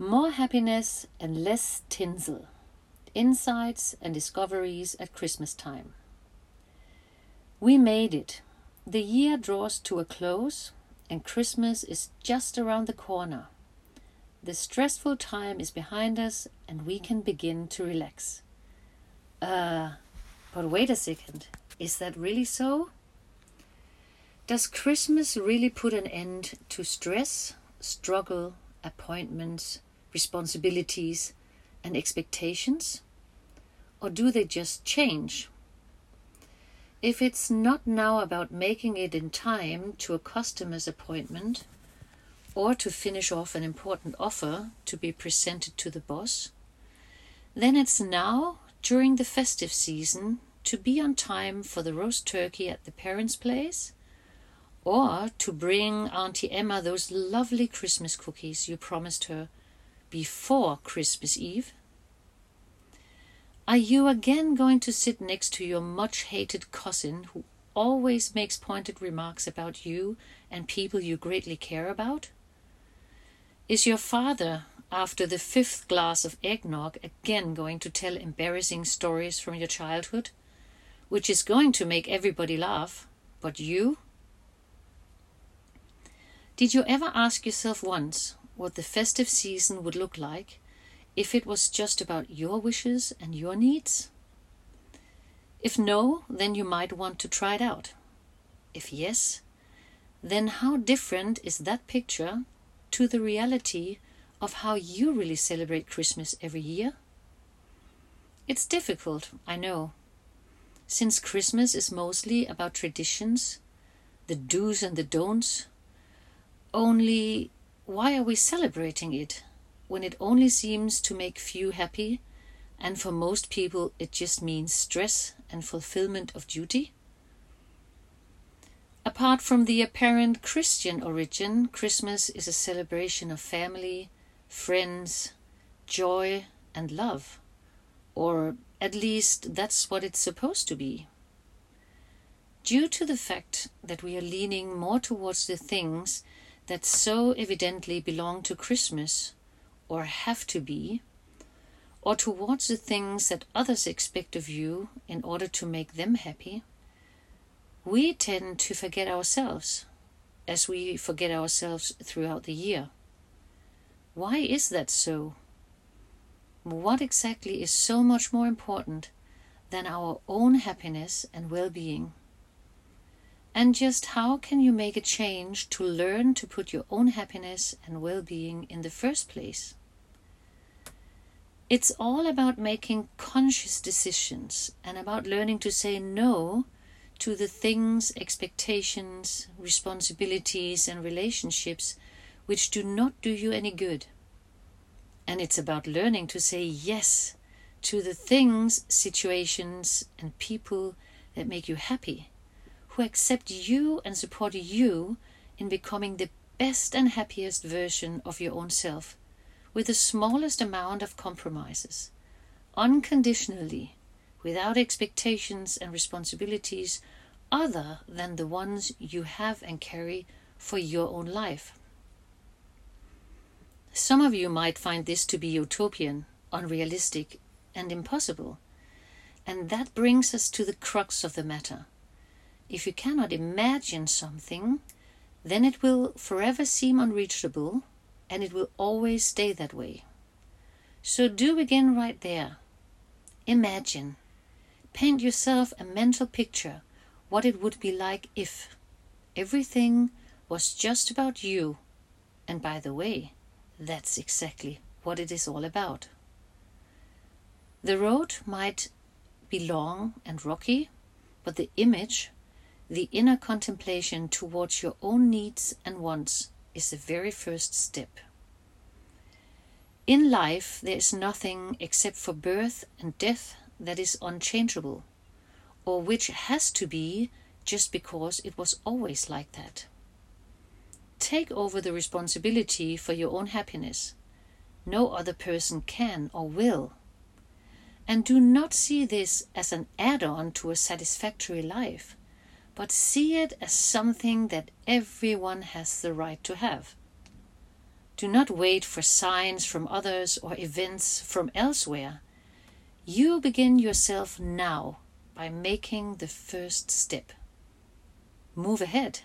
More happiness and less tinsel. Insights and discoveries at Christmas time. We made it. The year draws to a close, and Christmas is just around the corner. The stressful time is behind us, and we can begin to relax. Uh, but wait a second. Is that really so? Does Christmas really put an end to stress, struggle, appointments, responsibilities, and expectations? Or do they just change? If it's not now about making it in time to a customer's appointment or to finish off an important offer to be presented to the boss, then it's now during the festive season to be on time for the roast turkey at the parents' place or to bring Auntie Emma those lovely Christmas cookies you promised her before Christmas Eve? Are you again going to sit next to your much hated cousin who always makes pointed remarks about you and people you greatly care about? Is your father, after the fifth glass of eggnog, again going to tell embarrassing stories from your childhood, which is going to make everybody laugh, but you? Did you ever ask yourself once what the festive season would look like if it was just about your wishes and your needs? If no, then you might want to try it out. If yes, then how different is that picture to the reality of how you really celebrate Christmas every year? It's difficult, I know, since Christmas is mostly about traditions, the do's and the don'ts. Only why are we celebrating it when it only seems to make few happy and for most people it just means stress and fulfillment of duty? Apart from the apparent Christian origin, Christmas is a celebration of family, friends, joy, and love. Or at least that's what it's supposed to be. Due to the fact that we are leaning more towards the things that so evidently belong to Christmas, or have to be, or towards the things that others expect of you in order to make them happy, we tend to forget ourselves, as we forget ourselves throughout the year. Why is that so? What exactly is so much more important than our own happiness and well being? And just how can you make a change to learn to put your own happiness and well being in the first place? It's all about making conscious decisions and about learning to say no to the things, expectations, responsibilities, and relationships which do not do you any good. And it's about learning to say yes to the things, situations, and people that make you happy who accept you and support you in becoming the best and happiest version of your own self with the smallest amount of compromises, unconditionally, without expectations and responsibilities other than the ones you have and carry for your own life. Some of you might find this to be utopian, unrealistic, and impossible. And that brings us to the crux of the matter. If you cannot imagine something, then it will forever seem unreachable and it will always stay that way. So do begin right there. Imagine. Paint yourself a mental picture what it would be like if everything was just about you. And by the way, that's exactly what it is all about. The road might be long and rocky, but the image the inner contemplation towards your own needs and wants is the very first step. In life, there is nothing except for birth and death that is unchangeable, or which has to be just because it was always like that. Take over the responsibility for your own happiness. No other person can or will. And do not see this as an add on to a satisfactory life but see it as something that everyone has the right to have. Do not wait for signs from others or events from elsewhere. You begin yourself now by making the first step. Move ahead.